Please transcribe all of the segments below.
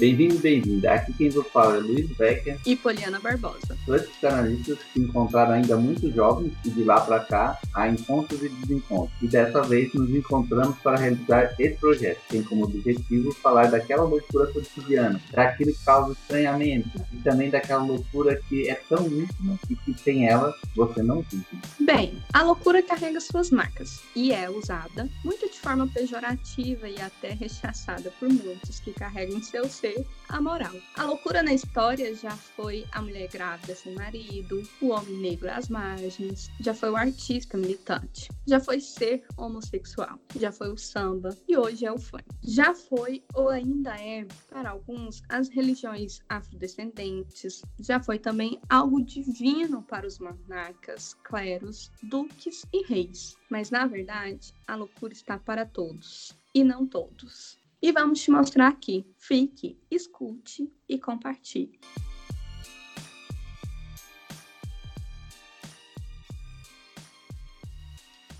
Bem-vindo, bem-vinda. Aqui quem vos fala é Luiz Becker e Poliana Barbosa. Dois psicanalistas que se encontraram ainda muito jovens e de lá para cá há encontros e desencontros. E dessa vez nos encontramos para realizar esse projeto. Tem como objetivo falar daquela loucura cotidiana, daquilo que causa estranhamento e também daquela loucura que é tão íntima e que sem ela você não vive. Bem, a loucura carrega suas marcas e é usada muito forma pejorativa e até rechaçada por muitos que carregam seu ser a moral. A loucura na história já foi a mulher grávida sem marido, o homem negro às margens, já foi o artista militante, já foi ser homossexual, já foi o samba e hoje é o funk. Já foi ou ainda é, para alguns, as religiões afrodescendentes, já foi também algo divino para os monarcas, cleros, duques e reis. Mas na verdade, a loucura está para todos e não todos. E vamos te mostrar aqui. Fique, escute e compartilhe.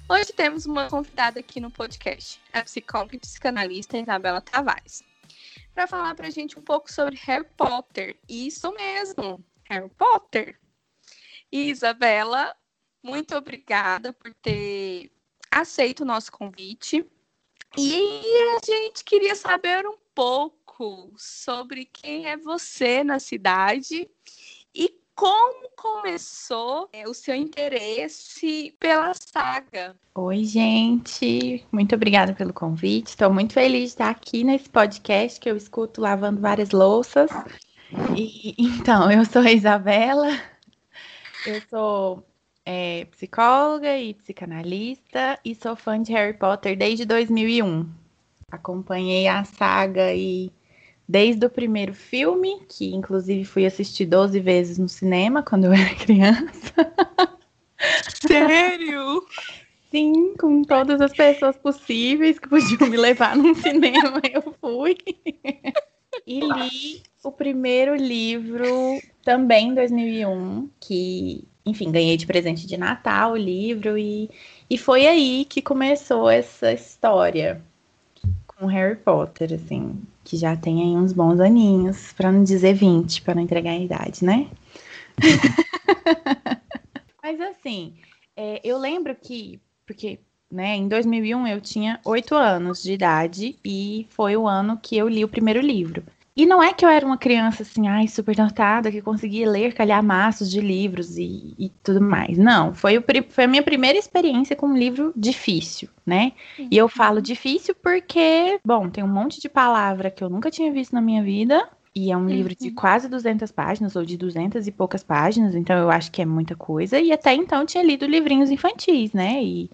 Hoje temos uma convidada aqui no podcast, a psicóloga e psicanalista Isabela Tavares, para falar para a gente um pouco sobre Harry Potter. Isso mesmo, Harry Potter. Isabela, muito obrigada por ter aceito o nosso convite e a gente queria saber um pouco sobre quem é você na cidade e como começou é, o seu interesse pela saga. Oi, gente. Muito obrigada pelo convite. Estou muito feliz de estar aqui nesse podcast que eu escuto lavando várias louças. E, então, eu sou a Isabela. Eu sou é psicóloga e psicanalista e sou fã de Harry Potter desde 2001. Acompanhei a saga e desde o primeiro filme, que inclusive fui assistir 12 vezes no cinema quando eu era criança. Sério? Sim, com todas as pessoas possíveis que podiam me levar num cinema, eu fui. E li o primeiro livro também em 2001, que enfim, ganhei de presente de Natal o livro e, e foi aí que começou essa história com Harry Potter, assim, que já tem aí uns bons aninhos, para não dizer 20, para não entregar a idade, né? Mas assim, é, eu lembro que, porque, né, em 2001 eu tinha oito anos de idade e foi o ano que eu li o primeiro livro. E não é que eu era uma criança assim, ai, super dotada, que conseguia ler calhamaços de livros e, e tudo mais. Não, foi, o, foi a minha primeira experiência com um livro difícil, né? Uhum. E eu falo difícil porque, bom, tem um monte de palavra que eu nunca tinha visto na minha vida. E é um uhum. livro de quase 200 páginas, ou de 200 e poucas páginas, então eu acho que é muita coisa. E até então tinha lido livrinhos infantis, né? E,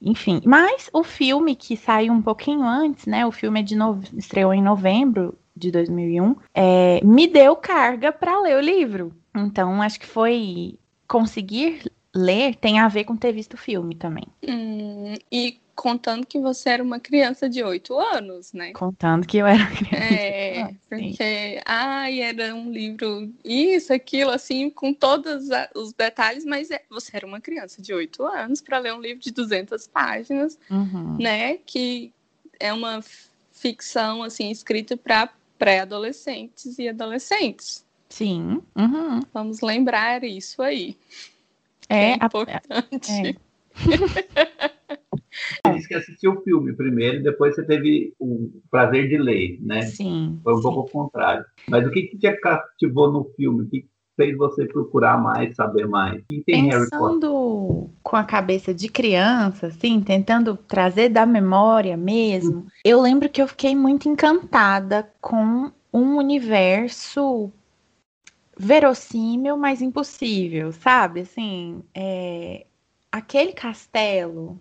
enfim, mas o filme que saiu um pouquinho antes, né? O filme é de no... estreou em novembro de 2001, é, me deu carga para ler o livro. Então, acho que foi conseguir ler tem a ver com ter visto o filme também. Hum, e contando que você era uma criança de 8 anos, né? Contando que eu era criança. É, porque, ai, era um livro, isso, aquilo, assim, com todos os detalhes, mas é, você era uma criança de 8 anos para ler um livro de 200 páginas, uhum. né? Que é uma ficção, assim, escrita para pré-adolescentes e adolescentes. Sim. Uhum. Vamos lembrar isso aí. É, é importante. É. Você disse que assistiu o filme primeiro e depois você teve o prazer de ler, né? Sim. Foi um sim. pouco ao contrário. Mas o que, que te cativou no filme? O que fez você procurar mais, saber mais? Quem tem Pensando com a cabeça de criança, assim, tentando trazer da memória mesmo, eu lembro que eu fiquei muito encantada com um universo verossímil, mas impossível, sabe? Assim, é... aquele castelo,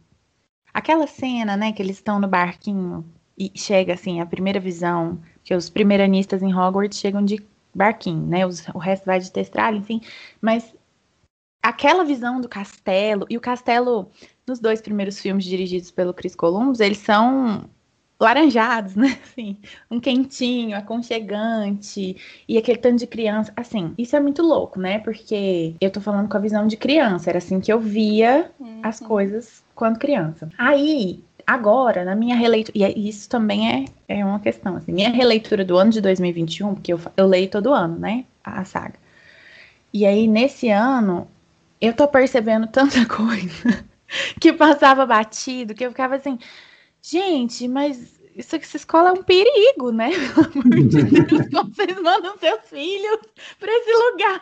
aquela cena, né, que eles estão no barquinho e chega assim a primeira visão que os primeiranistas em Hogwarts chegam de barquinho, né? Os, o resto vai de testralha, enfim. Mas aquela visão do castelo, e o castelo, nos dois primeiros filmes dirigidos pelo Chris Columbus, eles são laranjados, né? Assim, um quentinho, aconchegante, e aquele tanto de criança. Assim, isso é muito louco, né? Porque eu tô falando com a visão de criança, era assim que eu via uhum. as coisas quando criança. Aí, agora, na minha releitura, e isso também é, é uma questão, assim, minha releitura do ano de 2021, porque eu, eu leio todo ano, né, a, a saga. E aí, nesse ano, eu tô percebendo tanta coisa que passava batido, que eu ficava assim, gente, mas isso aqui, essa escola é um perigo, né? Pelo amor de Deus, como vocês mandam seus filhos para esse lugar?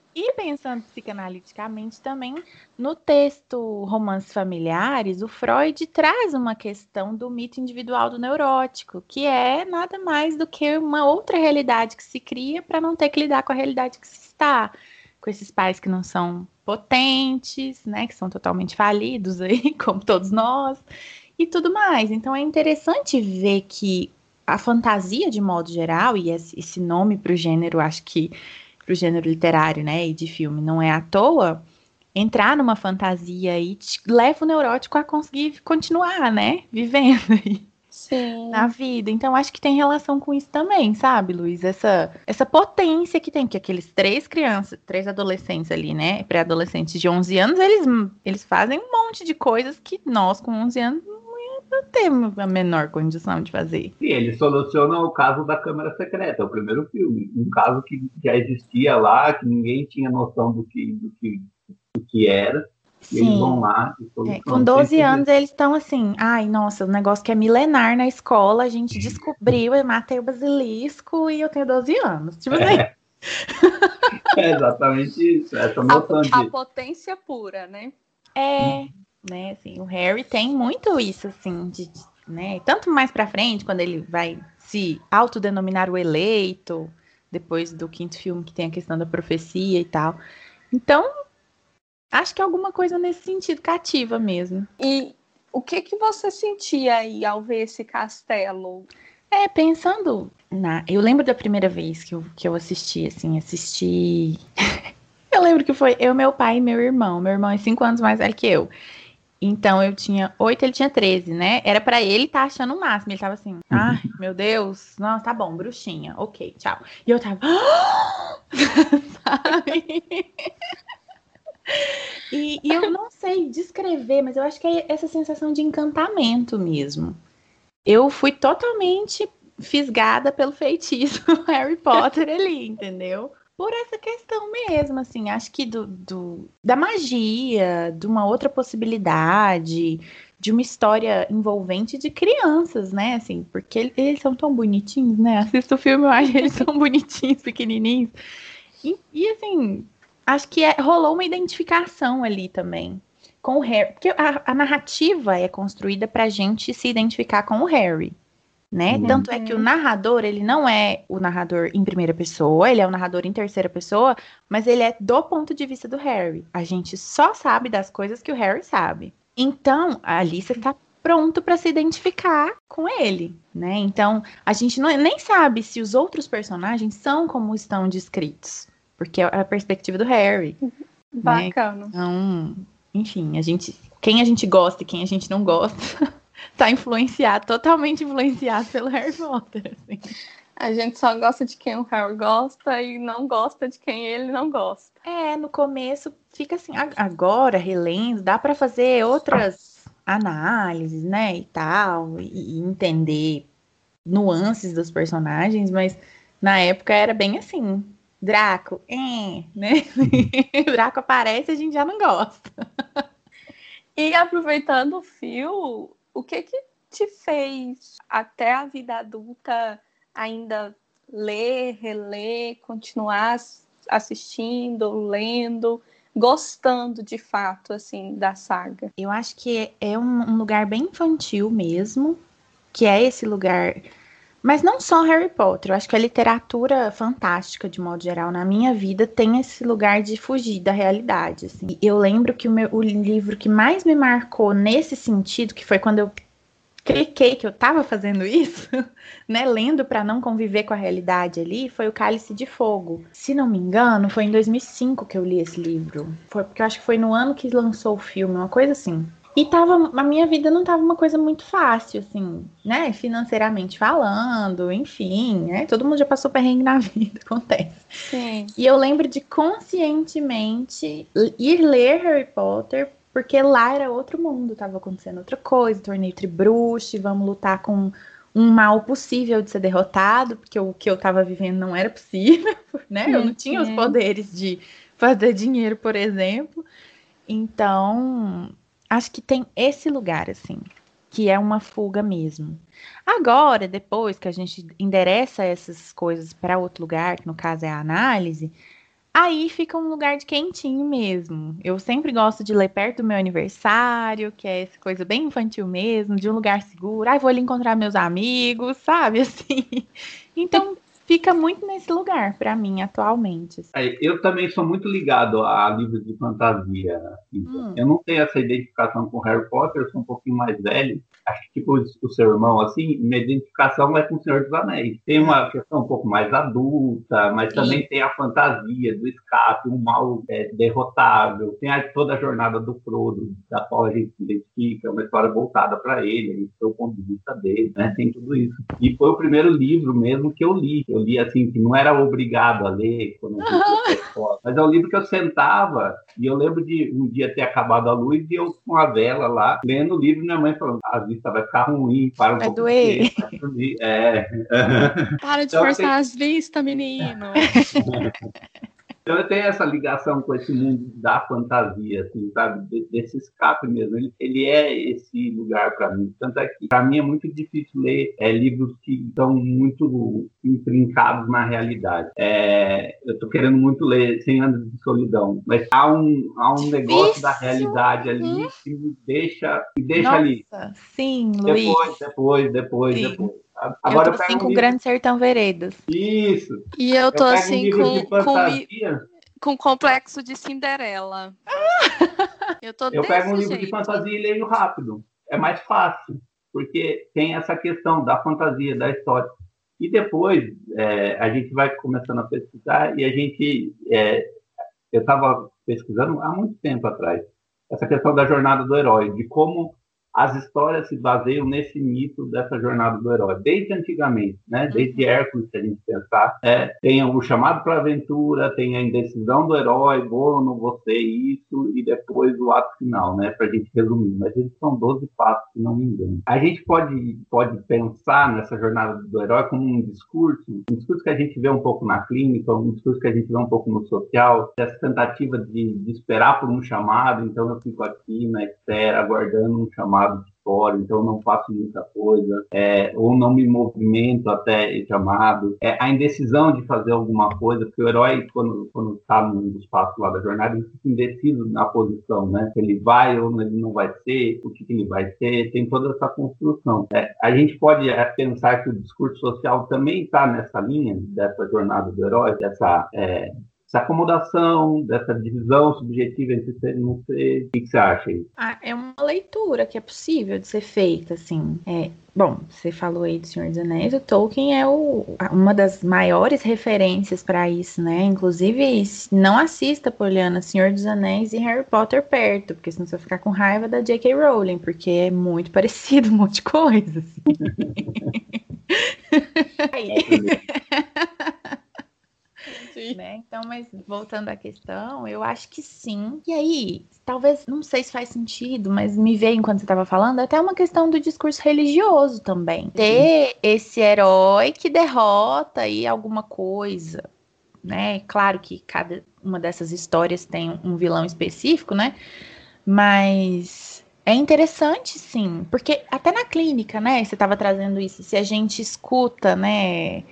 E pensando psicanaliticamente também, no texto Romances Familiares, o Freud traz uma questão do mito individual do neurótico, que é nada mais do que uma outra realidade que se cria para não ter que lidar com a realidade que se está, com esses pais que não são potentes, né, que são totalmente falidos aí, como todos nós, e tudo mais. Então é interessante ver que a fantasia, de modo geral, e esse nome para o gênero, acho que para o gênero literário, né, e de filme, não é à toa, entrar numa fantasia e leva o neurótico a conseguir continuar, né, vivendo aí. Sim. na vida. Então, acho que tem relação com isso também, sabe, Luiz? Essa, essa potência que tem, que aqueles três crianças, três adolescentes ali, né, pré-adolescentes de 11 anos, eles, eles fazem um monte de coisas que nós, com 11 anos, não temos a menor condição de fazer. Sim, eles solucionam o caso da Câmara Secreta, é o primeiro filme. Um caso que já existia lá, que ninguém tinha noção do que, do que, do que era. E eles vão lá e é, Com 12 anos, eles estão assim, ai, nossa, o um negócio que é milenar na escola, a gente descobriu, eu matei o basilisco e eu tenho 12 anos. Tipo assim. É. é exatamente isso. Essa noção a, de... a potência pura, né? É, né? Assim, o Harry tem muito isso, assim, de, né? Tanto mais para frente, quando ele vai se autodenominar o eleito, depois do quinto filme que tem a questão da profecia e tal. Então, acho que é alguma coisa nesse sentido cativa mesmo. E o que que você sentia aí ao ver esse castelo? É, pensando na, eu lembro da primeira vez que eu, que eu assisti, assim, assisti. eu lembro que foi eu, meu pai e meu irmão. Meu irmão é cinco anos mais velho que eu. Então eu tinha oito, ele tinha 13, né? Era para ele estar tá achando o máximo. Ele tava assim, ai, meu Deus, não, tá bom, bruxinha, ok, tchau. E eu tava, sabe? E, e, eu não sei descrever, mas eu acho que é essa sensação de encantamento mesmo. Eu fui totalmente fisgada pelo feitiço Harry Potter ali, entendeu? Por essa questão mesmo, assim, acho que do, do, da magia, de uma outra possibilidade, de uma história envolvente de crianças, né, assim, porque eles, são tão bonitinhos, né, assisto o filme, eu acho eles tão bonitinhos, pequenininhos, e, e assim, acho que é, rolou uma identificação ali também, com o Harry, porque a, a narrativa é construída pra gente se identificar com o Harry, né? Uhum. Tanto é que o narrador, ele não é o narrador em primeira pessoa, ele é o narrador em terceira pessoa, mas ele é do ponto de vista do Harry. A gente só sabe das coisas que o Harry sabe. Então, a Alice está pronto para se identificar com ele, né? Então, a gente não, nem sabe se os outros personagens são como estão descritos, porque é a perspectiva do Harry. Né? Bacana. Né? Então, enfim, a gente, quem a gente gosta e quem a gente não gosta tá influenciado, totalmente influenciado pelo Harry Potter. Assim. A gente só gosta de quem o Harry gosta e não gosta de quem ele não gosta. É, no começo fica assim, agora relendo, dá para fazer outras análises, né, e tal, e, entender nuances dos personagens, mas na época era bem assim, Draco, é, né? Draco aparece, a gente já não gosta. E aproveitando o fio, o que que te fez até a vida adulta ainda ler, reler, continuar assistindo, lendo, gostando de fato assim da saga? Eu acho que é um, lugar bem infantil mesmo, que é esse lugar mas não só Harry Potter, eu acho que a literatura fantástica, de modo geral, na minha vida, tem esse lugar de fugir da realidade. Assim. Eu lembro que o, meu, o livro que mais me marcou nesse sentido, que foi quando eu cliquei que eu estava fazendo isso, né, lendo para não conviver com a realidade ali, foi o Cálice de Fogo. Se não me engano, foi em 2005 que eu li esse livro. Foi porque eu acho que foi no ano que lançou o filme, uma coisa assim. E tava, a minha vida não tava uma coisa muito fácil, assim, né? Financeiramente falando, enfim, né? Todo mundo já passou perrengue na vida, acontece. Sim. E eu lembro de conscientemente ir ler Harry Potter porque lá era outro mundo, tava acontecendo outra coisa, torneio tribruxo, vamos lutar com um mal possível de ser derrotado, porque o que eu tava vivendo não era possível, né? Eu não tinha os poderes de fazer dinheiro, por exemplo. Então, acho que tem esse lugar, assim, que é uma fuga mesmo. Agora, depois que a gente endereça essas coisas para outro lugar, que no caso é a análise, aí fica um lugar de quentinho mesmo. Eu sempre gosto de ler perto do meu aniversário, que é essa coisa bem infantil mesmo, de um lugar seguro. Ai, vou ali encontrar meus amigos, sabe? Assim. Então, fica muito nesse lugar para mim atualmente. É, eu também sou muito ligado a livros de fantasia. Assim. Hum. Eu não tenho essa identificação com Harry Potter, eu sou um pouquinho mais velho. Acho que tipo o seu irmão, assim, minha identificação é com o Senhor dos Anéis. Tem uma questão um pouco mais adulta, mas também Sim. tem a fantasia do escape, um mal é, derrotável. Tem a, toda a jornada do Frodo, da qual a gente se identifica, uma história voltada para ele, o ponto de vista dele, né? Tem tudo isso. E foi o primeiro livro mesmo que eu li eu li assim, que não era obrigado a ler, quando eu mas é um livro que eu sentava e eu lembro de um dia ter acabado a luz e eu com a vela lá, lendo o livro, minha mãe falando, a vista vai ficar ruim, para um vai pouco. Doer. É. Para de então, forçar tem... as vistas, menino. Então eu tenho essa ligação com esse mundo da fantasia, assim, sabe? Desse escape mesmo. Ele, ele é esse lugar para mim. Tanto é que para mim é muito difícil ler é, livros que estão muito intrincados na realidade. É, eu estou querendo muito ler 100 anos de solidão, mas há um, há um negócio Isso. da realidade ali uhum. que me deixa, me deixa Nossa, ali. Sim, Luiz. Depois, depois, depois, sim. depois. Agora eu tô assim com o Grande Sertão Veredas. Isso. E eu tô eu assim um com, com, com complexo de Cinderela. eu tô Eu pego um livro jeito. de fantasia e leio rápido. É mais fácil, porque tem essa questão da fantasia, da história. E depois é, a gente vai começando a pesquisar e a gente. É, eu estava pesquisando há muito tempo atrás essa questão da jornada do herói, de como as histórias se baseiam nesse mito dessa jornada do herói, desde antigamente, né? Desde uhum. Hércules, se a gente pensar, é, tem o chamado para a aventura, tem a indecisão do herói, vou ou não vou ser isso, e depois o ato final, né? Para a gente resumir. Mas eles são 12 passos, se não me engano. A gente pode, pode pensar nessa jornada do herói como um discurso, um discurso que a gente vê um pouco na clínica, um discurso que a gente vê um pouco no social, essa tentativa de, de esperar por um chamado, então eu fico aqui na espera, aguardando um chamado lado de fora, então não faço muita coisa, é, ou não me movimento até chamado. É, a indecisão de fazer alguma coisa, porque o herói, quando está dos passos lá da jornada, ele fica indeciso na posição, né? Se ele vai ou ele não vai ser, o que, ele vai ser, tem toda essa construção. É, a gente pode é, pensar que o discurso social também está nessa linha, dessa jornada do herói, dessa é, essa acomodação, dessa divisão subjetiva entre ser e não ser. O que, você acha aí? Ah, é uma leitura que é possível de ser feita, assim. É, bom, você falou aí do Senhor dos Anéis, o Tolkien é o, uma das maiores referências para isso, né? Inclusive, não assista, Poliana, Senhor dos Anéis e Harry Potter perto, porque senão você vai ficar com raiva da J.K. Rowling, porque é muito parecido, um monte de coisa. Assim. Né? Então, mas voltando à questão, eu acho que sim. E aí, talvez, não sei se faz sentido, mas me veio enquanto você estava falando, até uma questão do discurso religioso também. Ter esse herói que derrota aí alguma coisa, né? Claro que cada uma dessas histórias tem um vilão específico, né? Mas é interessante, sim, porque até na clínica, né? Você estava trazendo isso, se a gente escuta, né?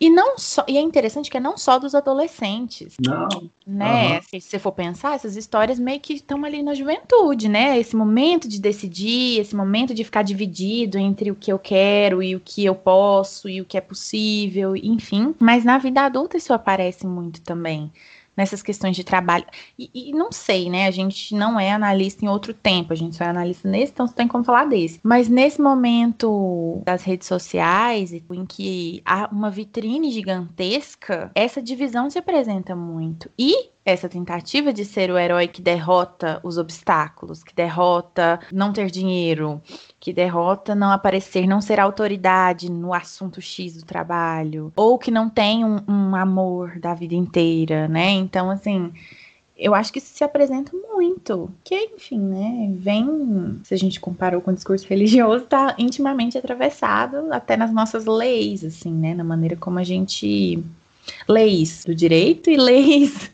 E não só, e é interessante que é não só dos adolescentes. Não. Né? Uhum. Se você for pensar, essas histórias meio que estão ali na juventude, né? Esse momento de decidir, esse momento de ficar dividido entre o que eu quero e o que eu posso e o que é possível, enfim. Mas na vida adulta isso aparece muito também nessas questões de trabalho. E, e, não sei, né? A gente não é analista em outro tempo, a gente só é analista nesse, então você tem como falar desse. Mas nesse momento das redes sociais, em que há uma vitrine gigantesca, essa divisão se apresenta muito. E essa tentativa de ser o herói que derrota os obstáculos, que derrota não ter dinheiro, que derrota não aparecer, não ser autoridade no assunto X do trabalho, ou que não tem um, um amor da vida inteira, né? Então, assim, eu acho que isso se apresenta muito. Que, enfim, né, vem, se a gente comparou com o discurso religioso, tá intimamente atravessado até nas nossas leis, assim, né, na maneira como a gente leis do direito e leis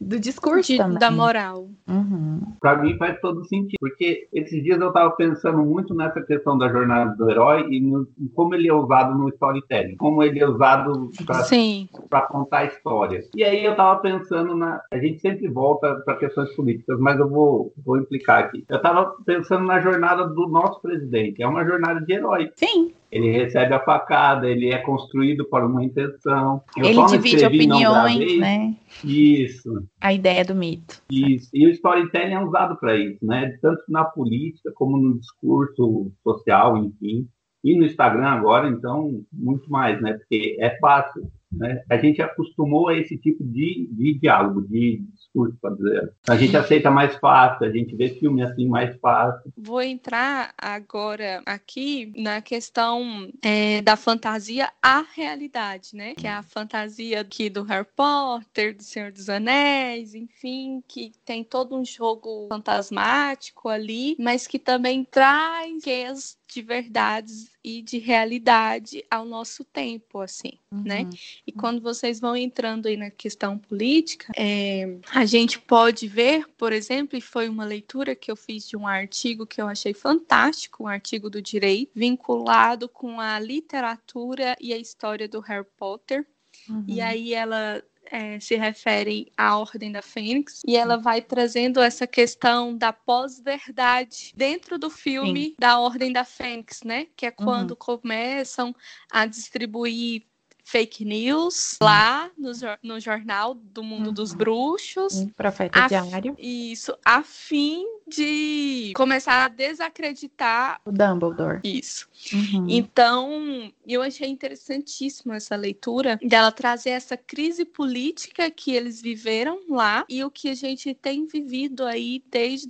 do discurso De- também. da moral. Uhum. Pra mim faz todo sentido, porque esses dias eu tava pensando muito nessa questão da jornada do herói e no, como ele é usado no storytelling, como ele é usado para Sim. para contar a história. E aí eu tava pensando na. A gente sempre volta para questões políticas, mas eu vou, vou implicar aqui. Eu tava pensando na jornada do nosso presidente. É uma jornada de herói. Sim, Ele recebe a facada, ele é construído para uma intenção. Eu ele divide escrevi, opiniões, né? Isso, A ideia do mito. isso. E o storytelling é usado para isso, né? Tanto na política como no discurso social, enfim. E no Instagram agora, então, muito mais, né? Porque é fácil. Né? A gente acostumou a esse tipo de, de diálogo, de discurso, para dizer. A gente aceita mais fácil, a gente vê filme assim mais fácil. Vou entrar agora aqui na questão é, da fantasia à realidade, né? Que é a fantasia aqui do Harry Potter, do Senhor dos Anéis, enfim, que tem todo um jogo fantasmático ali, mas que também traz quês de verdades e de realidade ao nosso tempo, assim, né? Uhum. E quando vocês vão entrando aí na questão política, é, a gente pode ver, por exemplo, e foi uma leitura que eu fiz de um artigo que eu achei fantástico, um artigo do direito, vinculado com a literatura e a história do Harry Potter. Uhum. E aí ela é, se refere à Ordem da Fênix e ela vai trazendo essa questão da pós-verdade dentro do filme da Ordem da Fênix, né? Que é quando começam a distribuir fake news lá no, no jornal do mundo dos Uhum. bruxos. Um profeta A- diário. Isso, a fim de começar a desacreditar O Dumbledore. isso. Uhum. Então, eu achei interessantíssima essa leitura dela trazer essa crise política que eles viveram lá e o que a gente tem vivido aí desde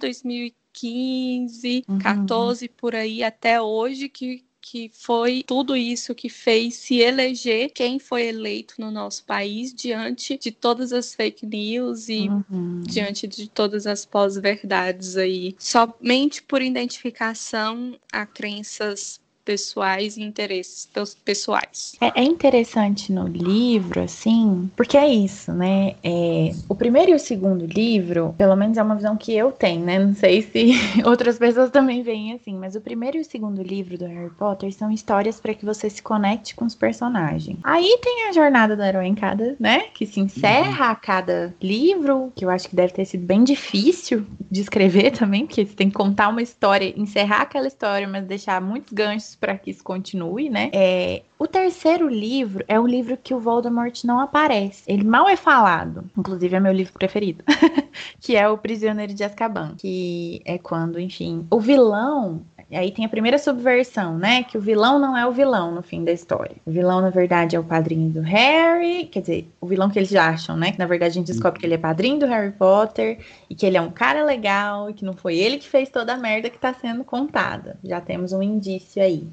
2015, Uhum. 14 por aí até hoje que que foi tudo isso que fez se eleger quem foi eleito no nosso país diante de todas as fake news e Uhum. diante de todas as pós-verdades aí, somente por identificação a crenças pessoais e interesses pes- pessoais. É, é interessante no livro, assim, porque é isso, né? É, o primeiro e o segundo livro, pelo menos é uma visão que eu tenho, né? Não sei se outras pessoas também veem assim, mas o primeiro e o segundo livro do Harry Potter são histórias para que você se conecte com os personagens. Aí tem a jornada do herói em cada, né? Que se encerra a cada livro, que eu acho que deve ter sido bem difícil de escrever também, porque você tem que contar uma história, encerrar aquela história, mas deixar muitos ganchos para que isso continue, né? É, o terceiro livro é o livro que o Voldemort não aparece. Ele mal é falado. Inclusive é meu livro preferido. que é o Prisioneiro de Azkaban. Que é quando, enfim, o vilão. Aí tem a primeira subversão, né? Que o vilão não é o vilão no fim da história. O vilão, na verdade, é o padrinho do Harry. Quer dizer, o vilão que eles acham, né? Que na verdade a gente descobre que ele é padrinho do Harry Potter. E que ele é um cara legal. E que não foi ele que fez toda a merda que tá sendo contada. Já temos um indício aí.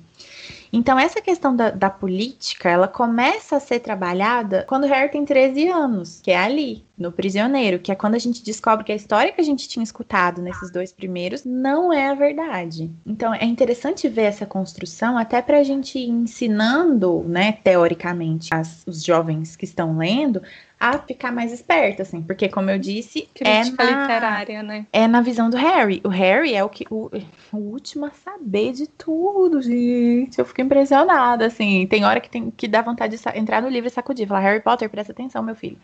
Então, essa questão da, da política, ela começa a ser trabalhada quando o Harry tem 13 anos, que é ali, no Prisioneiro, que é quando a gente descobre que a história que a gente tinha escutado nesses dois primeiros não é a verdade. Então, é interessante ver essa construção, até pra gente ir ensinando, né, teoricamente, as- os jovens que estão lendo, a ficar mais esperta, assim, porque, como eu disse, é Crítica na, literária, né? é na visão do Harry. O Harry é o que o, o último a saber de tudo, gente. Eu fico impressionada, assim. Tem hora que tem que dá vontade de entrar no livro e sacudir, falar Harry Potter, presta atenção, meu filho.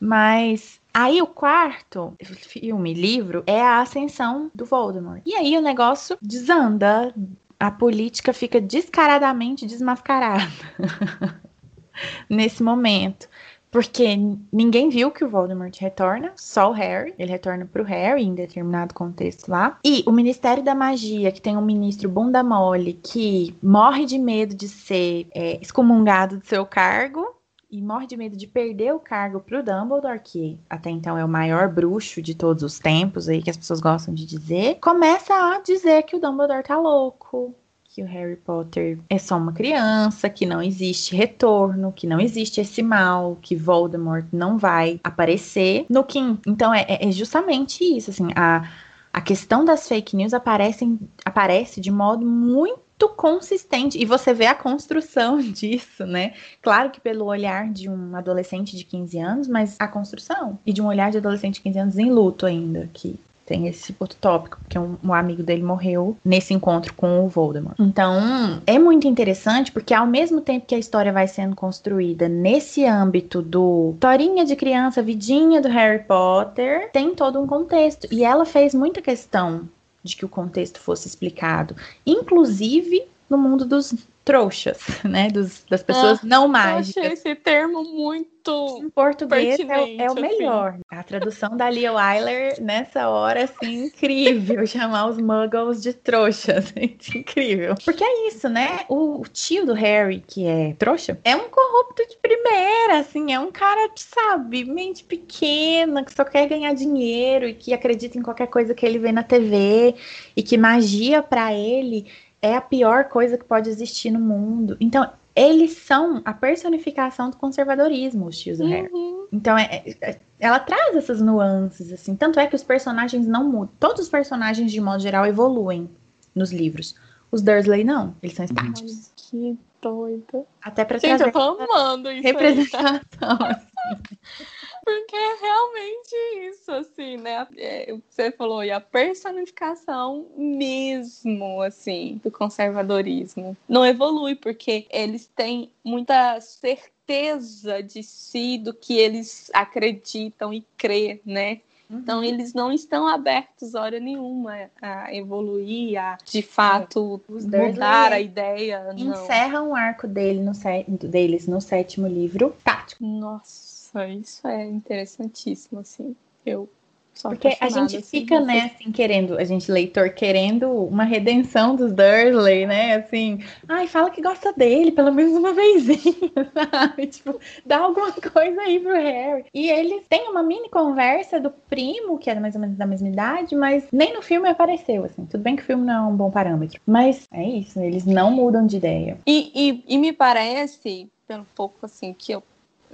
Mas aí o quarto filme, livro, é a ascensão do Voldemort. E aí o negócio desanda, a política fica descaradamente desmascarada nesse momento. Porque ninguém viu que o Voldemort retorna, só o Harry. Ele retorna pro Harry em determinado contexto lá. E o Ministério da Magia, que tem um ministro bunda mole que morre de medo de ser é, excomungado do seu cargo. E morre de medo de perder o cargo pro Dumbledore, que até então é o maior bruxo de todos os tempos aí, que as pessoas gostam de dizer. Começa a dizer que o Dumbledore tá louco, que o Harry Potter é só uma criança, que não existe retorno, que não existe esse mal, que Voldemort não vai aparecer no quinto. Então é, é justamente isso, assim, a, a questão das fake news aparecem, aparece de modo muito muito consistente. E você vê a construção disso, né? Claro que pelo olhar de um adolescente de 15 anos, mas a construção. E de um olhar de adolescente de 15 anos em luto ainda, que tem esse outro tópico, porque um, um, amigo dele morreu nesse encontro com o Voldemort. Então, é muito interessante porque ao mesmo tempo que a história vai sendo construída nesse âmbito do historinha de criança, vidinha do Harry Potter, tem todo um contexto. E ela fez muita questão de que o contexto fosse explicado, inclusive no mundo dos trouxas, né? Dos, das pessoas ah, não mágicas. Eu achei esse termo muito. Em português é, é, o assim. melhor. Assim. A tradução da Lia Wyler, nessa hora, assim, incrível. chamar os muggles de trouxas. incrível. Porque é isso, né? O, tio do Harry, que é trouxa, é um corrupto de primeira, assim. É um cara, sabe, mente pequena, que só quer ganhar dinheiro e que acredita em qualquer coisa que ele vê na TV e que magia para ele é a pior coisa que pode existir no mundo. Então, eles são a personificação do conservadorismo, os tios do uhum. Harry. Então, é, é, ela traz essas nuances, assim. Tanto é que os personagens não mudam. Todos os personagens, de modo geral, evoluem nos livros. Os Dursley não, eles são estáticos. Que doida. Até pra Gente, trazer eu tô amando isso representação. Assim. Porque é realmente isso, assim, né? É, você falou, e a personificação mesmo, assim, do conservadorismo. Não evolui, porque eles têm muita certeza de si, do que eles acreditam e crê, né? Então, uhum. eles não estão abertos, hora nenhuma, a evoluir, a de fato é. mudar a ideia. Encerram o arco dele no deles no sétimo livro tático. Nossa isso é interessantíssimo, assim. Eu sou Porque a gente assim, fica, né, assim, querendo, a gente, leitor, querendo uma redenção dos Dursley, né? Assim, ai, fala que gosta dele, pelo menos uma vezinha, sabe? Tipo, dá alguma coisa aí pro Harry. E eles têm uma mini conversa do primo, que é mais ou menos da mesma idade, mas nem no filme apareceu, assim. Tudo bem que o filme não é um bom parâmetro. Mas é isso, eles não mudam de ideia. E, e, e me parece, pelo pouco, assim, que eu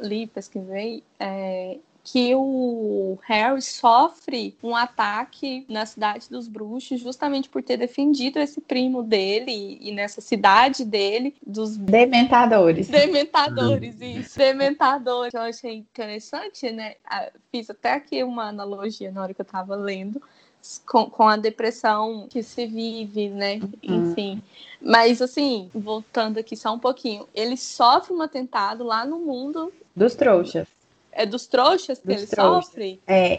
li, pesquisei, é, que o Harry sofre um ataque na cidade dos bruxos justamente por ter defendido esse primo dele e nessa cidade dele dos dementadores. Dementadores, isso. Dementadores. Eu achei interessante, né? Fiz até aqui uma analogia na hora que eu tava lendo com, com a depressão que se vive, né? Uhum. Enfim. Mas assim, voltando aqui só um pouquinho, ele sofre um atentado lá no mundo dos trouxas. É dos trouxas que dos ele trouxas. sofre? É.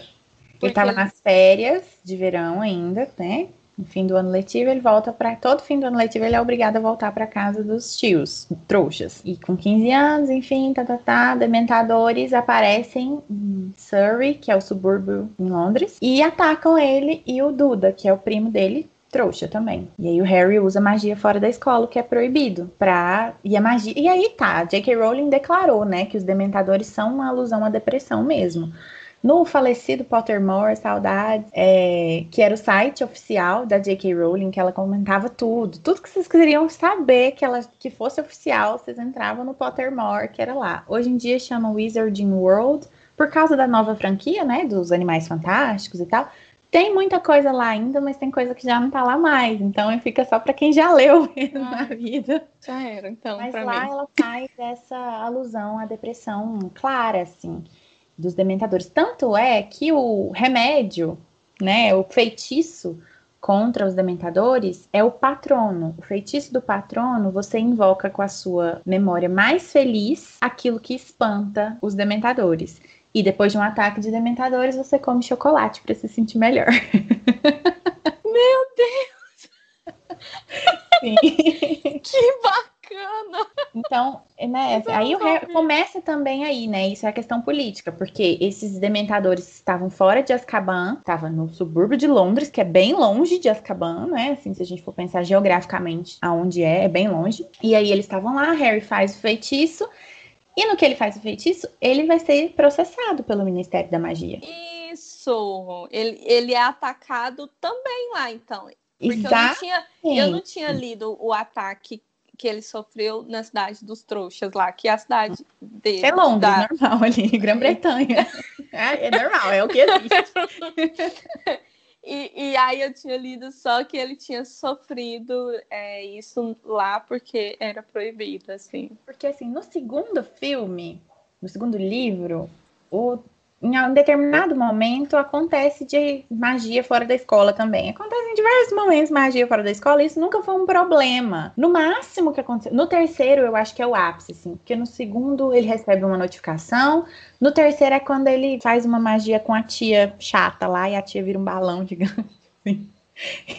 Porque ele estava ele... nas férias de verão ainda, né? No fim do ano letivo, ele volta para todo fim do ano letivo, ele é obrigado a voltar para casa dos tios, trouxas. E com 15 anos, enfim, tá, tá, tá, dementadores aparecem em Surrey, que é o subúrbio em Londres, e atacam ele e o Duda, que é o primo dele, trouxa também. E aí o Harry usa magia fora da escola, o que é proibido, pra... E a magia... E aí tá, J.K. Rowling declarou, né, que os dementadores são uma alusão à depressão mesmo. No falecido Pottermore, saudades, é, que era o site oficial da J.K. Rowling, que ela comentava tudo. Tudo que vocês queriam saber que ela que fosse oficial, vocês entravam no Pottermore, que era lá. Hoje em dia chama Wizarding World, por causa da nova franquia, né, dos Animais Fantásticos e tal. Tem muita coisa lá ainda, mas tem coisa que já não tá lá mais. Então fica só para quem já leu mesmo ah, na vida. Já era, então. Mas lá mim. ela faz essa alusão à depressão clara, assim, dos dementadores. Tanto é que o remédio, né, o feitiço contra os dementadores é o patrono. O feitiço do patrono você invoca com a sua memória mais feliz aquilo que espanta os dementadores. E depois de um ataque de dementadores, você come chocolate para se sentir melhor. Meu Deus! Sim. Que bacana! Então, né, aí o Harry começa também aí, né? Isso é a questão política, porque esses dementadores estavam fora de Azkaban, estavam no subúrbio de Londres, que é bem longe de Azkaban, né? Assim, se a gente for pensar geograficamente aonde é, é bem longe. E aí eles estavam lá, Harry faz o feitiço e no que ele faz o feitiço, ele vai ser processado pelo Ministério da Magia. Isso! Ele, ele é atacado também lá, então. Porque eu não, tinha, eu não tinha lido o ataque que ele sofreu na cidade dos trouxas lá, que é a cidade dele. É Londres, da... normal ali, Grã-Bretanha. é, é, normal, é o que existe. e, e, aí eu tinha lido só que ele tinha sofrido é, isso lá porque era proibido, assim. Porque assim, no segundo filme, no segundo livro, o em um determinado momento acontece de magia fora da escola também. Acontece em diversos momentos magia fora da escola, e isso nunca foi um problema. No máximo que aconteceu, no terceiro eu acho que é o ápice, assim, porque no segundo ele recebe uma notificação, no terceiro é quando ele faz uma magia com a tia chata lá e a tia vira um balão gigante. Assim.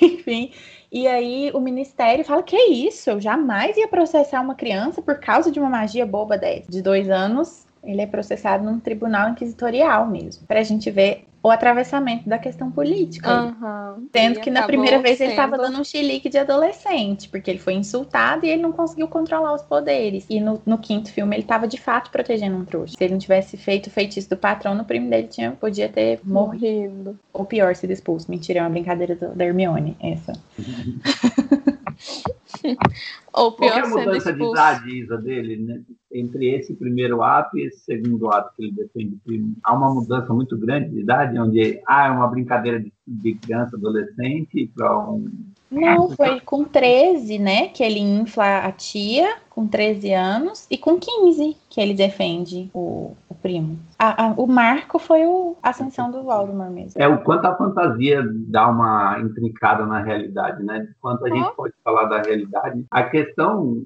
Enfim, e aí o ministério fala: que isso? Eu jamais ia processar uma criança por causa de uma magia boba de dois anos ele é processado num tribunal inquisitorial mesmo, para a gente ver o atravessamento da questão política. Uhum. Sendo que na primeira vez ele estava dando um chilique de adolescente, porque ele foi insultado e ele não conseguiu controlar os poderes. E no, no quinto filme ele estava de fato protegendo um trouxa. Se ele não tivesse feito o feitiço do patrão, no primo dele tinha, podia ter morrido. Ou pior, sido expulso. Mentira, é uma brincadeira do, da Hermione, essa. Ou pior, Qual é a mudança de idade, Isa, dele, né? Entre esse primeiro ato e esse segundo ato que ele defende? Há uma mudança muito grande de idade, onde ah, é uma brincadeira de, de criança, adolescente, para um não, foi com 13, né? Que ele infla a tia, com 13 anos, e com 15 que ele defende o, o primo. A, a, o marco foi o, a ascensão do Voldemort mesmo. É o quanto a fantasia dá uma intrincada na realidade, né? Quanto a uhum. gente pode falar da realidade. A questão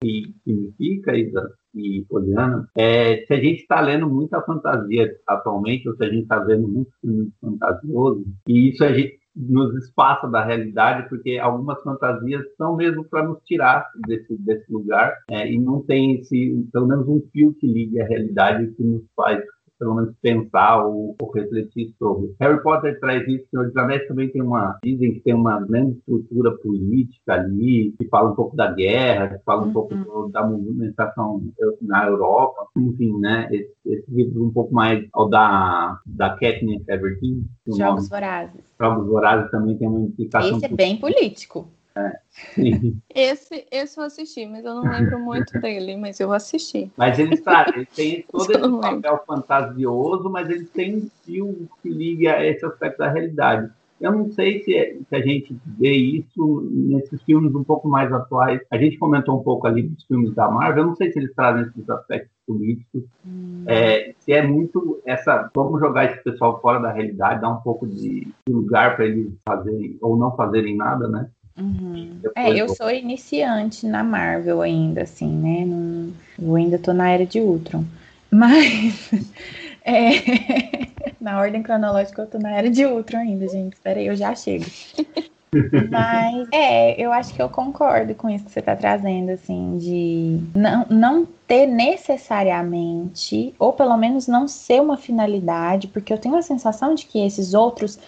que significa, Isa, e Poliana, é, se a gente está lendo muita fantasia atualmente, ou se a gente está vendo muito filme fantasioso, e isso a gente nos espaça da realidade, porque algumas fantasias são mesmo para nos tirar desse, desse lugar é, e não tem esse, pelo menos um fio que ligue a realidade que nos faz pelo menos pensar ou, ou, refletir sobre. Harry Potter traz isso, Senhor dos Anéis também tem uma, dizem que tem uma grande estrutura política ali, que fala um pouco da guerra, que fala um uhum. pouco da movimentação na Europa, enfim, né, esse, esse livro um pouco mais ao da, da Katniss Everdeen. Jogos Vorazes. Jogos Vorazes também tem uma implicação... Esse é bem político. É. Esse, esse eu assisti, mas eu não lembro muito dele, mas eu assisti. Mas ele, tá, ele tem todo esse papel fantasioso, mas ele tem um fio que liga a esse aspecto da realidade. Eu não sei se, é, se, a gente vê isso nesses filmes um pouco mais atuais. A gente comentou um pouco ali dos filmes da Marvel, eu não sei se eles trazem esses aspectos políticos. Hum. É, se é muito essa. Vamos jogar esse pessoal fora da realidade, dar um pouco de, de lugar para eles fazerem ou não fazerem nada, né? Uhum. É, eu sou iniciante na Marvel ainda, assim, né? Não, eu ainda tô na era de Ultron. Mas é, na ordem cronológica eu tô na era de Ultron ainda, gente. Espera aí, eu já chego. Mas é, eu acho que eu concordo com isso que você tá trazendo, assim, de não, não ter necessariamente, ou pelo menos não ser uma finalidade, porque eu tenho a sensação de que esses outros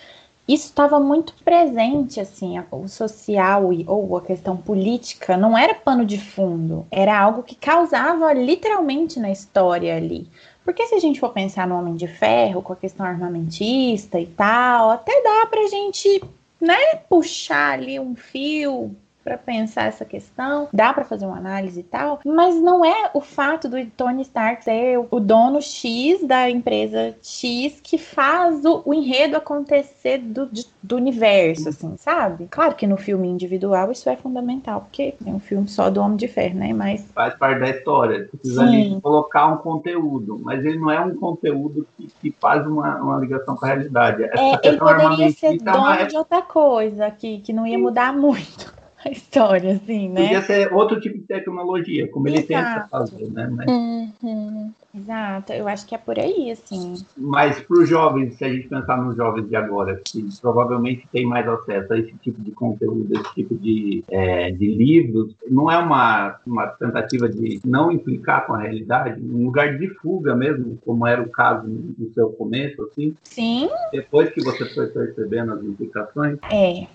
isso estava muito presente, assim, o social ou a questão política não era pano de fundo, era algo que causava literalmente na história ali. Porque se a gente for pensar no Homem de Ferro, com a questão armamentista e tal, até dá pra gente, né, puxar ali um fio para pensar essa questão, dá para fazer uma análise e tal, mas não é o fato do Tony Stark ser o dono X da empresa X que faz o, o enredo acontecer do, do universo, assim, sabe? Claro que no filme individual isso é fundamental, porque é um filme só do Homem de Ferro, né? Mas faz parte da história. Precisa ali colocar um conteúdo, mas ele não é um conteúdo que, que faz uma, uma ligação com a realidade. Essa é, ele poderia ser dono de outra coisa que, que não ia mudar muito a história, assim, né? Podia ser outro tipo de tecnologia, como Exato. ele tenta fazer, né? Mas... Uhum. Exato, eu acho que é por aí, assim. Mas para os jovens, se a gente pensar nos jovens de agora, que provavelmente tem mais acesso a esse tipo de conteúdo, esse tipo de, é, de livros, não é uma, uma tentativa de não implicar com a realidade, um lugar de fuga mesmo, como era o caso no seu começo, assim? Sim. Depois que você foi percebendo as implicações? É.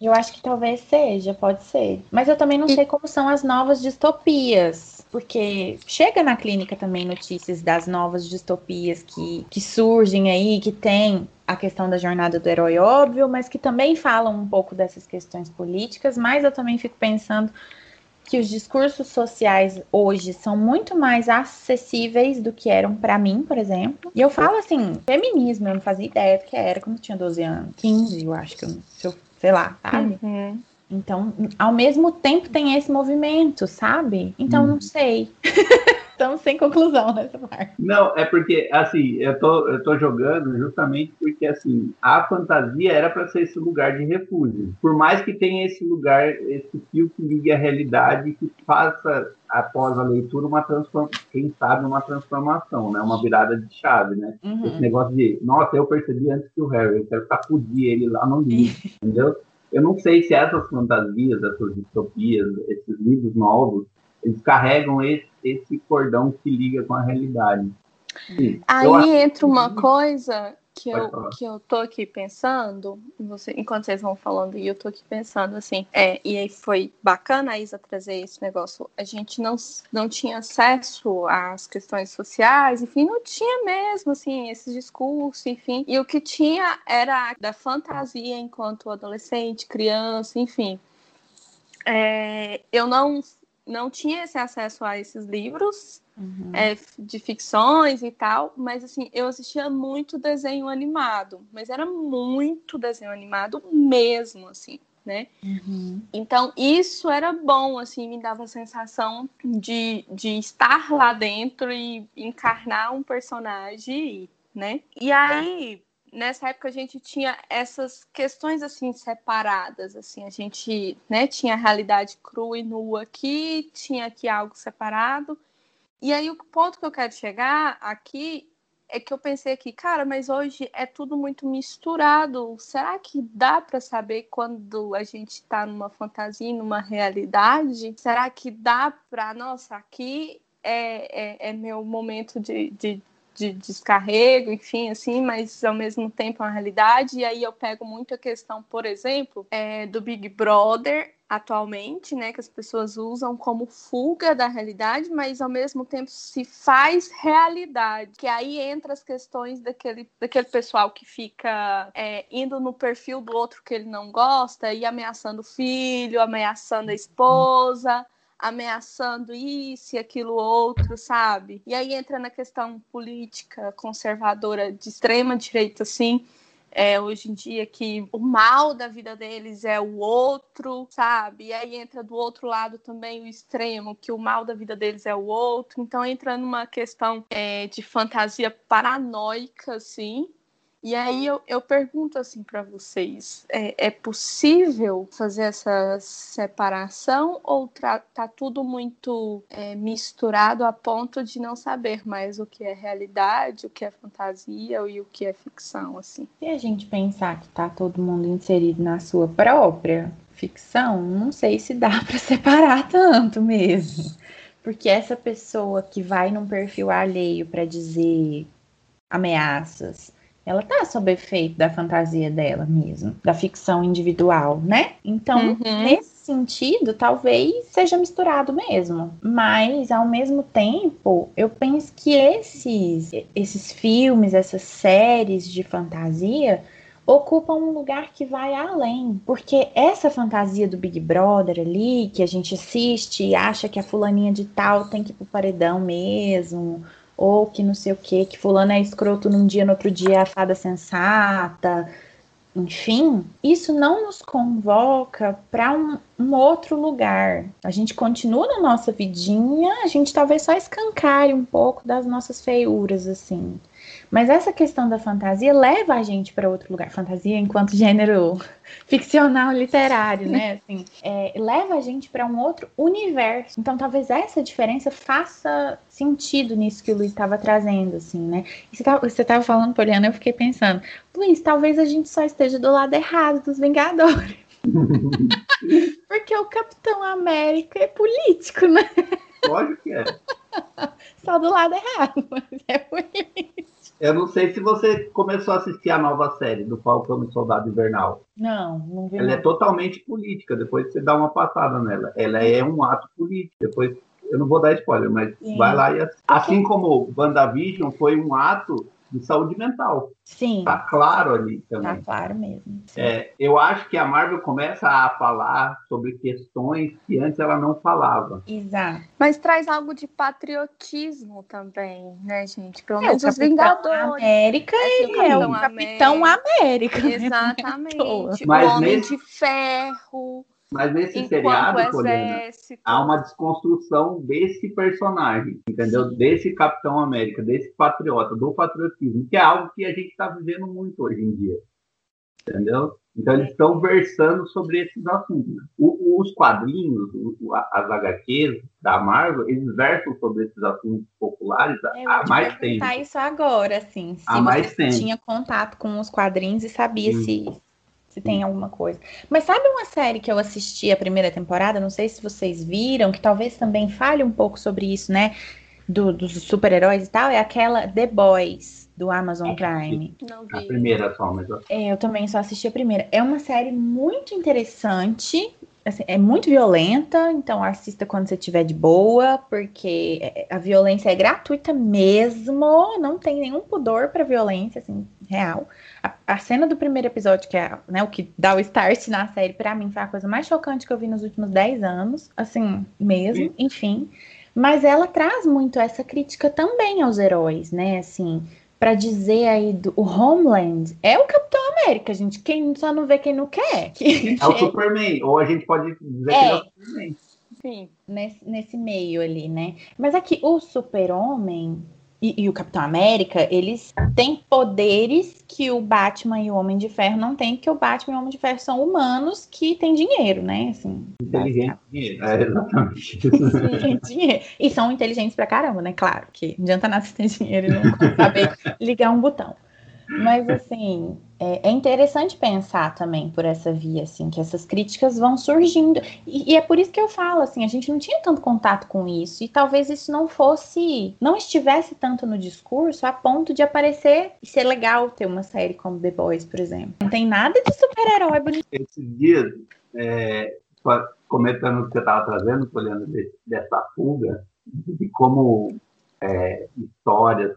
Eu acho que talvez seja, pode ser. Mas eu também não sei como são as novas distopias. porque chega na clínica também notícias das novas distopias que, que surgem aí, que tem a questão da jornada do herói óbvio, mas que também falam um pouco dessas questões políticas, mas eu também fico pensando que os discursos sociais hoje são muito mais acessíveis do que eram para mim, por exemplo. E eu falo assim, feminismo, eu não fazia ideia do que era quando eu tinha 12 anos, 15, eu acho que eu, eu sei lá, sabe? Uhum. Então, ao mesmo tempo tem esse movimento, sabe? Então, hum. não sei. Estamos sem conclusão nessa parte. Não, é porque, assim, eu tô, eu tô jogando justamente porque, assim, a fantasia era para ser esse lugar de refúgio. Por mais que tenha esse lugar, esse fio que ligue a realidade, que faça, após a leitura, uma transformação, quem sabe, uma transformação, né? Uma virada de chave, né? Uhum. Esse negócio de, nossa, eu percebi antes que o Harry, eu quero sacudir ele lá no livro, entendeu? Eu não sei se essas fantasias, essas distopias, esses livros novos, eles carregam esse, esse cordão que liga com a realidade. Sim, Aí entra uma coisa que eu, que eu tô aqui pensando, você, enquanto vocês vão falando, e eu tô aqui pensando assim, é, e aí foi bacana a Isa trazer esse negócio. A gente não, não tinha acesso às questões sociais, enfim, não tinha mesmo, assim, esses discursos, enfim. E o que tinha era da fantasia enquanto adolescente, criança, enfim. É, eu não, não tinha esse acesso a esses livros, uhum. é, de ficções e tal, mas assim, eu assistia muito desenho animado, mas era muito desenho animado mesmo, assim. Né? Uhum. Então, isso era bom, assim, me dava a sensação de, de estar lá dentro e encarnar um personagem, né? E aí, nessa época a gente tinha essas questões assim separadas, assim, a gente, né, tinha a realidade crua e nua aqui, tinha aqui algo separado, e aí o ponto que eu quero chegar aqui é que eu pensei aqui, cara, mas hoje é tudo muito misturado. Será que dá para saber quando a gente está numa fantasia, numa realidade? Será que dá para, nossa, aqui é, é, é meu momento de, de, de, descarrego, enfim, assim, mas ao mesmo tempo é uma realidade. E aí eu pego muito a questão, por exemplo, é, do Big Brother atualmente, né, que as pessoas usam como fuga da realidade, mas ao mesmo tempo se faz realidade, que aí entra as questões daquele, daquele pessoal que fica é, indo no perfil do outro que ele não gosta e ameaçando o filho, ameaçando a esposa, ameaçando isso e aquilo outro, sabe? E aí entra na questão política conservadora de extrema direita, assim, é, hoje em dia que o mal da vida deles é o outro, sabe? E aí entra do outro lado também o extremo, que o mal da vida deles é o outro. Então entra numa questão é, de fantasia paranoica, assim, e aí eu, eu pergunto assim para vocês: é, é, possível fazer essa separação ou tá, tudo muito é, misturado a ponto de não saber mais o que é realidade, o que é fantasia e o que é ficção? Assim? Se a gente pensar que tá todo mundo inserido na sua própria ficção, não sei se dá para separar tanto mesmo. Porque essa pessoa que vai num perfil alheio para dizer ameaças, ela tá sob efeito da fantasia dela mesmo, da ficção individual, né? Então, uhum. nesse sentido, talvez seja misturado mesmo. Mas, ao mesmo tempo, eu penso que esses, esses filmes, essas séries de fantasia ocupam um lugar que vai além. Porque essa fantasia do Big Brother ali, que a gente assiste e acha que a fulaninha de tal tem que ir pro paredão mesmo, ou que não sei o que, que fulano é escroto num dia, no outro dia é a fada sensata, enfim, isso não nos convoca para um, um, outro lugar. A gente continua na nossa vidinha, a gente talvez só escancare um pouco das nossas feiuras, assim. Mas essa questão da fantasia leva a gente para outro lugar. Fantasia enquanto gênero ficcional literário, né? Assim, é, leva a gente para um outro universo. Então, talvez essa diferença faça sentido nisso que o Luiz estava trazendo, assim, né? E você estava falando, Poliana, eu fiquei pensando, Luiz, talvez a gente só esteja do lado errado dos Vingadores. Porque o Capitão América é político, né? Lógico que é. Só do lado errado, mas é político. Eu não sei se você começou a assistir a nova série do Falcão e Soldado Invernal. Não, não vi. Ela é totalmente política, depois você dá uma passada nela. Ela é um ato político. Depois eu não vou dar spoiler, mas Sim. vai lá e assiste. Assim como WandaVision foi um ato de saúde mental. Sim. Tá claro ali também. Tá claro mesmo. É, eu acho que a Marvel começa a falar sobre questões que antes ela não falava. Exato. Mas traz algo de patriotismo também, né, gente? Pelo é, menos os Vingadores. América, é, ele é o Capitão América. Né? Exatamente. Mas o Homem nesse... de Ferro. Mas nesse seriado, Poliana, há uma desconstrução desse personagem, entendeu? Sim. Desse Capitão América, desse patriota, do patriotismo, que é algo que a gente está vivendo muito hoje em dia, entendeu? Então eles estão versando sobre esses assuntos. O, os quadrinhos, o, as HQs da Marvel, eles versam sobre esses assuntos populares há, há mais tempo. isso agora, assim. Se há tempo. tinha contato com os quadrinhos e sabia hum. se se tem alguma coisa. Mas sabe uma série que eu assisti a primeira temporada? Não sei se vocês viram, que talvez também fale um pouco sobre isso, né? Do, dos super-heróis e tal, é aquela The Boys do Amazon Prime. Não vi. A primeira só, mas eu... É, eu também só assisti a primeira. É uma série muito interessante. Assim, é muito violenta, então assista quando você estiver de boa, porque é, a violência é gratuita mesmo, não tem nenhum pudor para violência, assim, real. A, a, cena do primeiro episódio, que é né, o que dá o start na série, para mim foi a coisa mais chocante que eu vi nos últimos 10 anos. Assim, mesmo, Sim. enfim. Mas ela traz muito essa crítica também aos heróis, né? Assim, para dizer aí do o Homeland é o Capitão América, gente. Quem só não vê quem não quer. É o Superman, ou a gente pode dizer é. que é o Superman. Sim. Nesse, nesse meio ali, né? Mas aqui, o Super-Homem, e, e, o Capitão América, eles têm poderes que o Batman e o Homem de Ferro não têm, porque o Batman e o Homem de Ferro são humanos que têm dinheiro, né? Assim, inteligente dinheiro, é, exatamente. dinheiro. E são inteligentes pra caramba, né? Claro, que não adianta nada ter dinheiro e não saber ligar um botão. Mas assim, é, é, interessante pensar também por essa via, assim, que essas críticas vão surgindo. E, e, é por isso que eu falo, assim, a gente não tinha tanto contato com isso, e talvez isso não fosse, não estivesse tanto no discurso a ponto de aparecer e ser legal ter uma série como The Boys, por exemplo. Não tem nada de super-herói bonito. Esses dias, é, comentando o que você estava trazendo, olhando dessa fuga, de como é,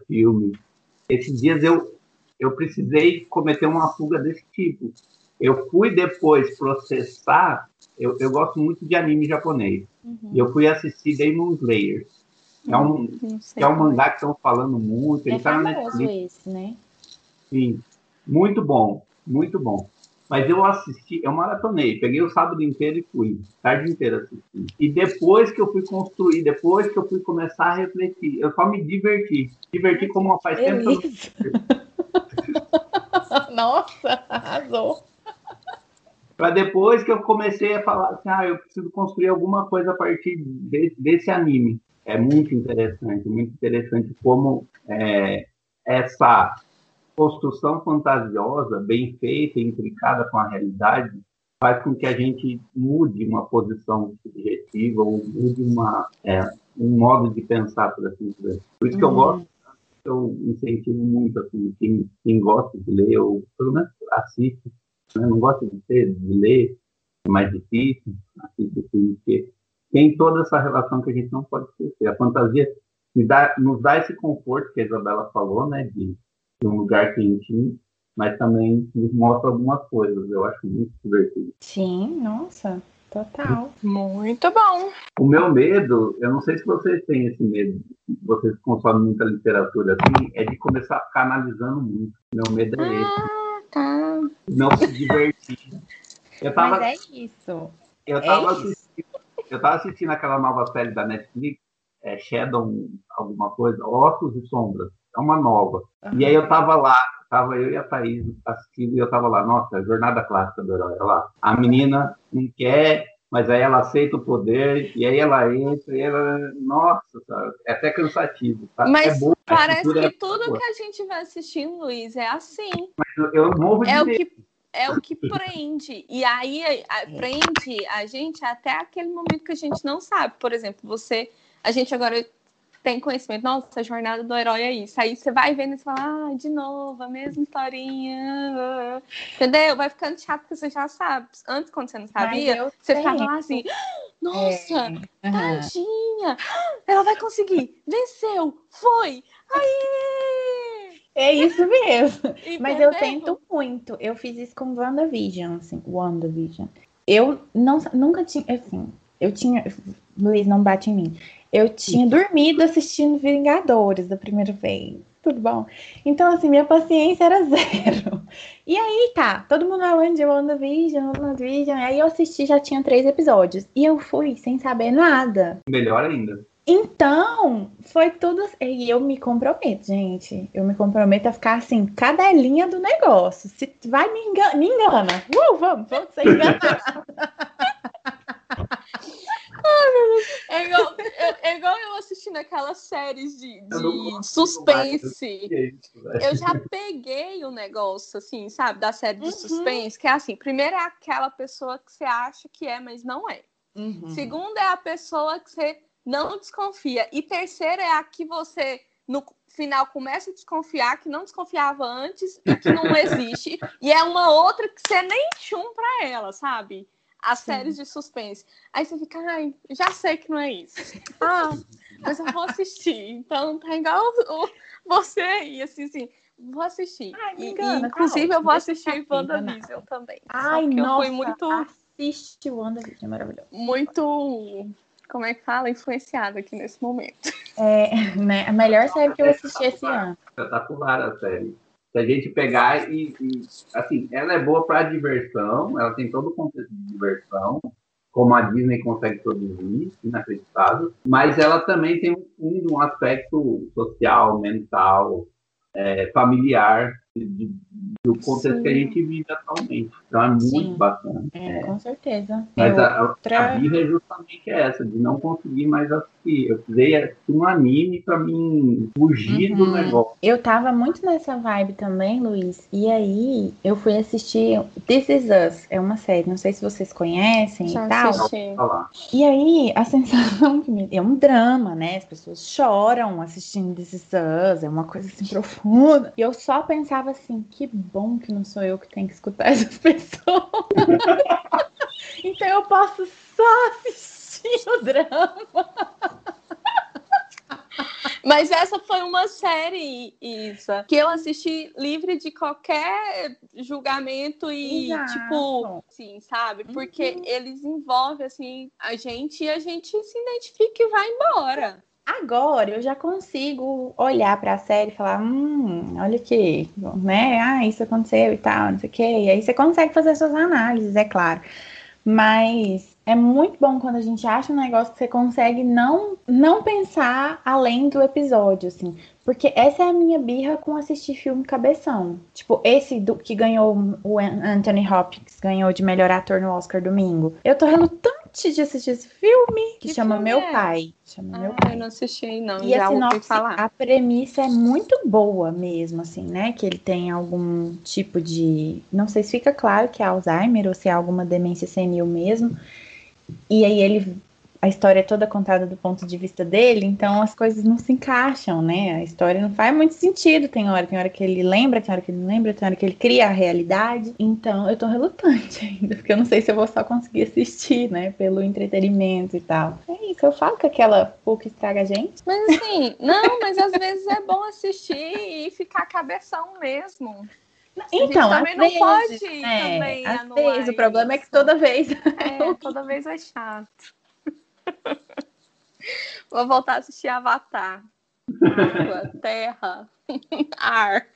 filmes. Esses dias eu eu precisei cometer uma fuga desse tipo. Eu fui depois processar. Eu, eu gosto muito de anime japonês. Uhum. E eu fui assistir Demon Slayer. É um, que é um mangá que estão falando muito. Ele é tá na Netflix. esse, né? Sim. Muito bom. Muito bom. Mas eu assisti, eu maratonei, peguei o sábado inteiro e fui, tarde inteira assistindo. E depois que eu fui construir, depois que eu fui começar a refletir, eu só me diverti. Diverti como faz tempo. Nossa, arrasou. Para depois que eu comecei a falar assim, ah, eu preciso construir alguma coisa a partir de, desse anime. É muito interessante, muito interessante como é, essa construção fantasiosa, bem feita, intricada com a realidade, faz com que a gente mude uma posição subjetiva ou mude uma, é, um modo de pensar, por assim dizer. Por isso que eu uhum. gosto eu incentivo muito assim, quem, quem gosta de ler, ou pelo menos assiste, né? não gosta de, ter, de ler, é mais difícil, assiste assim, porque tem toda essa relação que a gente não pode esquecer. A fantasia dá, nos dá esse conforto que a Isabela falou, né, de, de um lugar quentinho, mas também nos mostra algumas coisas. Eu acho muito divertido. Sim, nossa. Total. Muito bom. O meu medo, eu não sei se vocês têm esse medo, vocês consomem muita literatura assim, é de começar a ficar analisando muito. Meu medo é ah, esse. Tá. Não se divertir. Eu tava, Mas é isso. Eu tava, é assistindo, isso. eu tava assistindo aquela nova série da Netflix, é Shadow, alguma coisa, Ossos e Sombras. É uma nova. Uhum. E aí eu tava lá, tava eu e a Thaís assistindo e eu tava lá, nossa, jornada clássica do herói, lá. A menina não quer, mas aí ela aceita o poder, e aí ela entra, e ela, nossa, sabe? é até cansativo. Tá? Mas é parece que é tudo boa. que a gente vai assistindo, Luiz, é assim. Mas eu, eu morro de é medo. o que é o que prende. E aí a, prende a gente até aquele momento que a gente não sabe. Por exemplo, você. A gente agora tem conhecimento, nossa, a jornada do herói é isso. Aí você vai vendo e fala, ah, de novo, a mesma historinha. Entendeu? Vai ficando chato porque você já sabe. Antes, quando você não sabia, você ficava lá assim, nossa, é. tadinha, ela vai conseguir, venceu, foi, aí! É isso mesmo. Mas eu tento muito. Eu fiz isso com WandaVision, assim, WandaVision. Eu não, nunca tinha, assim, eu tinha, Luiz, não bate em mim. Eu tinha dormido assistindo Vingadores da primeira vez. Tudo bom? Então, assim, minha paciência era zero. E aí, tá, todo mundo falando de WandaVision, WandaVision. Aí eu assisti, já tinha três episódios. E eu fui sem saber nada. Melhor ainda. Então, foi tudo. E eu me comprometo, gente. Eu me comprometo a ficar assim, cada linha do negócio. Se vai, me engana. Me engana. Uh, vamos, vamos ser enganados. É igual, é, é igual eu assistindo aquelas séries de, de suspense. Eu já peguei o um negócio, assim, sabe, da série de uhum. suspense, que é assim: primeiro é aquela pessoa que você acha que é, mas não é. Uhum. Segundo é a pessoa que você não desconfia. E terceira é a que você, no final, começa a desconfiar, que não desconfiava antes e que não existe. e é uma outra que você nem chum pra ela, sabe? As Sim. séries de suspense. Aí você fica, ai, já sei que não é isso. Ah, mas eu vou assistir. Então tá igual o, você aí, assim, assim. Vou assistir. Ai, e, engana, e, inclusive, tá eu vou assistir WandaVision também. Ai, nossa, eu fui muito. Assiste WandaVision, é maravilhoso. Muito. Como é que fala? Influenciada aqui nesse momento. É, né? A melhor série que eu assisti esse ano. Espetacular a série se a gente pegar e, e, assim, ela é boa para diversão, ela tem todo o contexto de diversão, como a Disney consegue produzir, inacreditável, mas ela também tem um, um aspecto social, mental, é, familiar de, do contexto Sim. que a gente vive atualmente. Então é muito Sim. bacana. É, é, com certeza. Mas a, outra... a birra é justamente essa, de não conseguir mais assistir. Eu precisei um anime pra mim fugir uhum. do negócio. Eu tava muito nessa vibe também, Luiz. E aí eu fui assistir This Is Us. É uma série, não sei se vocês conhecem Já e tal. Assisti. E aí a sensação que me... É um drama, né? As pessoas choram assistindo This Is Us. É uma coisa assim profunda. E eu só pensava pensava assim, que bom que não sou eu que tenho que escutar essas pessoas. então eu posso só assistir o drama. Mas essa foi uma série, Isa, que eu assisti livre de qualquer julgamento e, Exato. tipo, sim, sabe? Porque uhum. eles envolvem, assim, a gente e a gente se identifica e vai embora. Agora eu já consigo olhar para a série e falar, hum, olha aqui, né? Ah, isso aconteceu e tal, não sei o quê. E aí você consegue fazer suas análises, é claro. Mas é muito bom quando a gente acha um negócio que você consegue não, não pensar além do episódio, assim. Porque essa é a minha birra com assistir filme cabeção. Tipo, esse do, que ganhou o Anthony Hopkins, ganhou de melhor ator no Oscar domingo. Eu tô relutante de assistir esse filme, que, que chama filme Meu é? Pai. Chama ah, Meu Pai. Eu não assisti, não. E Já a ouvi falar. A premissa é muito boa mesmo, assim, né? Que ele tem algum tipo de. Não sei se fica claro que é Alzheimer ou se é alguma demência senil mesmo. E aí ele a história é toda contada do ponto de vista dele, então as coisas não se encaixam, né? A história não faz muito sentido. Tem hora, tem hora que ele lembra, tem hora que ele não lembra, tem hora que ele cria a realidade. Então eu tô relutante ainda, porque eu não sei se eu vou só conseguir assistir, né? Pelo entretenimento e tal. É isso, eu falo que aquela pouco estraga a gente. Mas assim, não, mas às vezes é bom assistir e ficar cabeção mesmo. Então, também não vezes, pode é, também às vezes, o problema é que toda vez. É, toda vez é chato. Vou voltar a assistir Avatar. Água, terra, ar.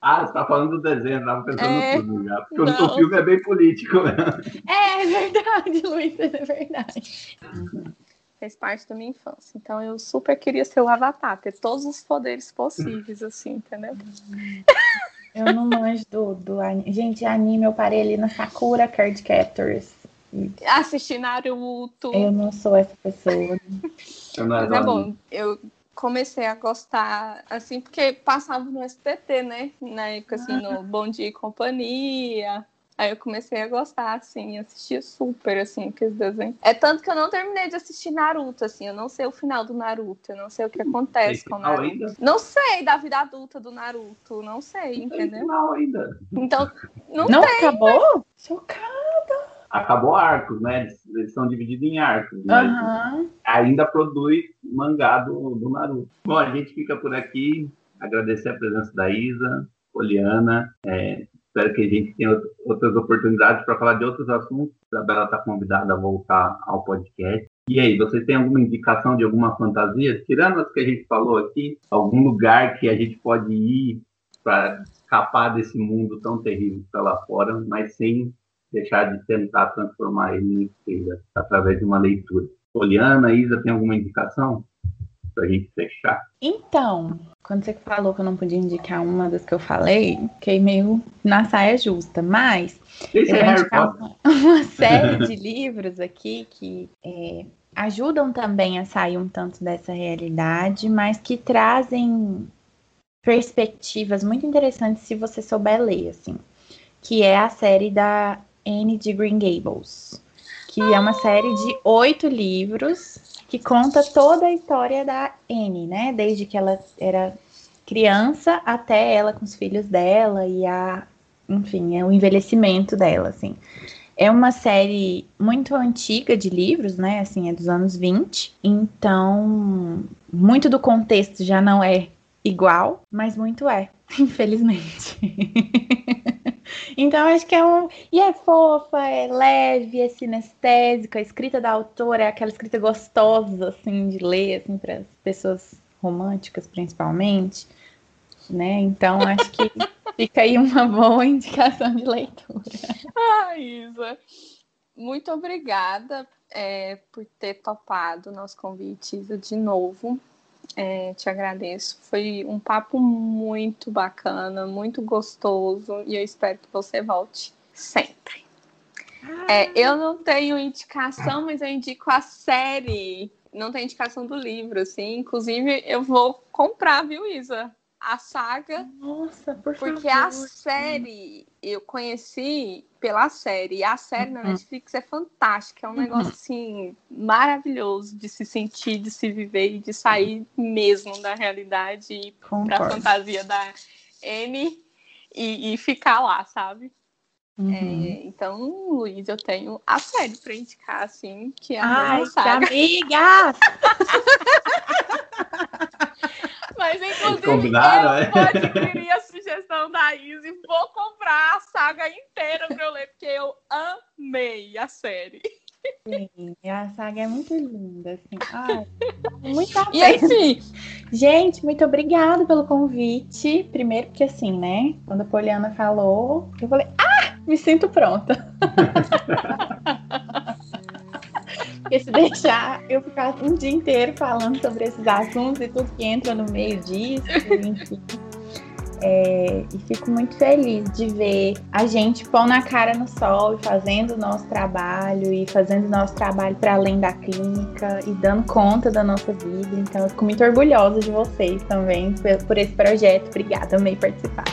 Ah, você tá falando do desenho, tava pensando é, no filme já. Porque não. o filme é bem político mesmo. É, é verdade, Luiz, é verdade. Fez parte da minha infância. Então eu super queria ser o Avatar, ter todos os poderes possíveis, assim, entendeu? Eu não manjo do, do anime. Gente, anime eu parei ali na Sakura Card Captors. Assistir Naruto. Eu não sou essa pessoa. Mas é bom, eu comecei a gostar, assim, porque passava no SBT, né? Na época, assim, no Bom Dia e Companhia. Aí eu comecei a gostar, assim, assistia super, assim, aqueles desenhos. É tanto que eu não terminei de assistir Naruto, assim, eu não sei o final do Naruto, eu não sei o que acontece com o Naruto. Ainda? Não sei da vida adulta do Naruto, não sei, não entendeu? Não ainda. Então, não, não tem, acabou? Mas... Chocada! Acabou arcos, né? Eles, eles são divididos em arcos. Mas uhum. ainda produz mangá do, do Naruto. Bom, a gente fica por aqui. Agradecer a presença da Isa, Poliana. É, espero que a gente tenha outras oportunidades para falar de outros assuntos. A Isabela está convidada a voltar ao podcast. E aí, você tem alguma indicação de alguma fantasia? Tirando as que a gente falou aqui, algum lugar que a gente pode ir para escapar desse mundo tão terrível que está lá fora, mas sem deixar de tentar transformar ele em esquerda através de uma leitura. Poliana, Isa, tem alguma indicação para a gente fechar? Então, quando você falou que eu não podia indicar uma das que eu falei, fiquei meio na saia justa, mas Esse eu é vou indicar uma, uma, série de livros aqui que é, ajudam também a sair um tanto dessa realidade, mas que trazem perspectivas muito interessantes se você souber ler, assim, que é a série da Anne de Green Gables, que é uma série de oito livros que conta toda a história da Anne, né? Desde que ela era criança até ela com os filhos dela e a, enfim, é o envelhecimento dela, assim. É uma série muito antiga de livros, né? Assim, é dos anos 20. Então, muito do contexto já não é igual, mas muito é, infelizmente. Então, acho que é um. E é fofa, é leve, é sinestésica. A escrita da autora é aquela escrita gostosa, assim, de ler, assim, para as pessoas românticas, principalmente. Né? Então, acho que fica aí uma boa indicação de leitura. Ah, Isa, muito obrigada é, por ter topado o nosso convite, Isa, de novo. É, te agradeço. Foi um papo muito bacana, muito gostoso e eu espero que você volte sempre. É, ah. eu não tenho indicação, mas eu indico a série. Não tem indicação do livro, assim. Inclusive, eu vou comprar, viu, Isa? A saga. Nossa, por Porque favor. a série eu conheci pela série. E a série na uhum. Netflix é fantástica. É um uhum. negócio assim maravilhoso de se sentir, de se viver e de sair mesmo da realidade e para a fantasia da Anne e, e ficar lá, sabe? Uhum. É, então, Luiz, eu tenho a série para indicar, assim, que é a Ai, saga. amiga! Mas, inclusive, Combinaram, eu é? vou adquirir a sugestão da Izzy e vou comprar a saga inteira pra eu ler, porque eu amei a série. Sim, a saga é muito linda, assim. Ai, muito E gente, muito obrigada pelo convite. Primeiro porque assim, né? Quando a Poliana falou, eu falei, ah, me sinto pronta. Porque se deixar, eu ficar um dia inteiro falando sobre esses assuntos e tudo que entra no meio disso, enfim. É, e fico muito feliz de ver a gente pôr na cara no sol e fazendo o nosso trabalho e fazendo o nosso trabalho para além da clínica e dando conta da nossa vida. Então, eu fico muito orgulhosa de vocês também por, por esse projeto. Obrigada, amei participar.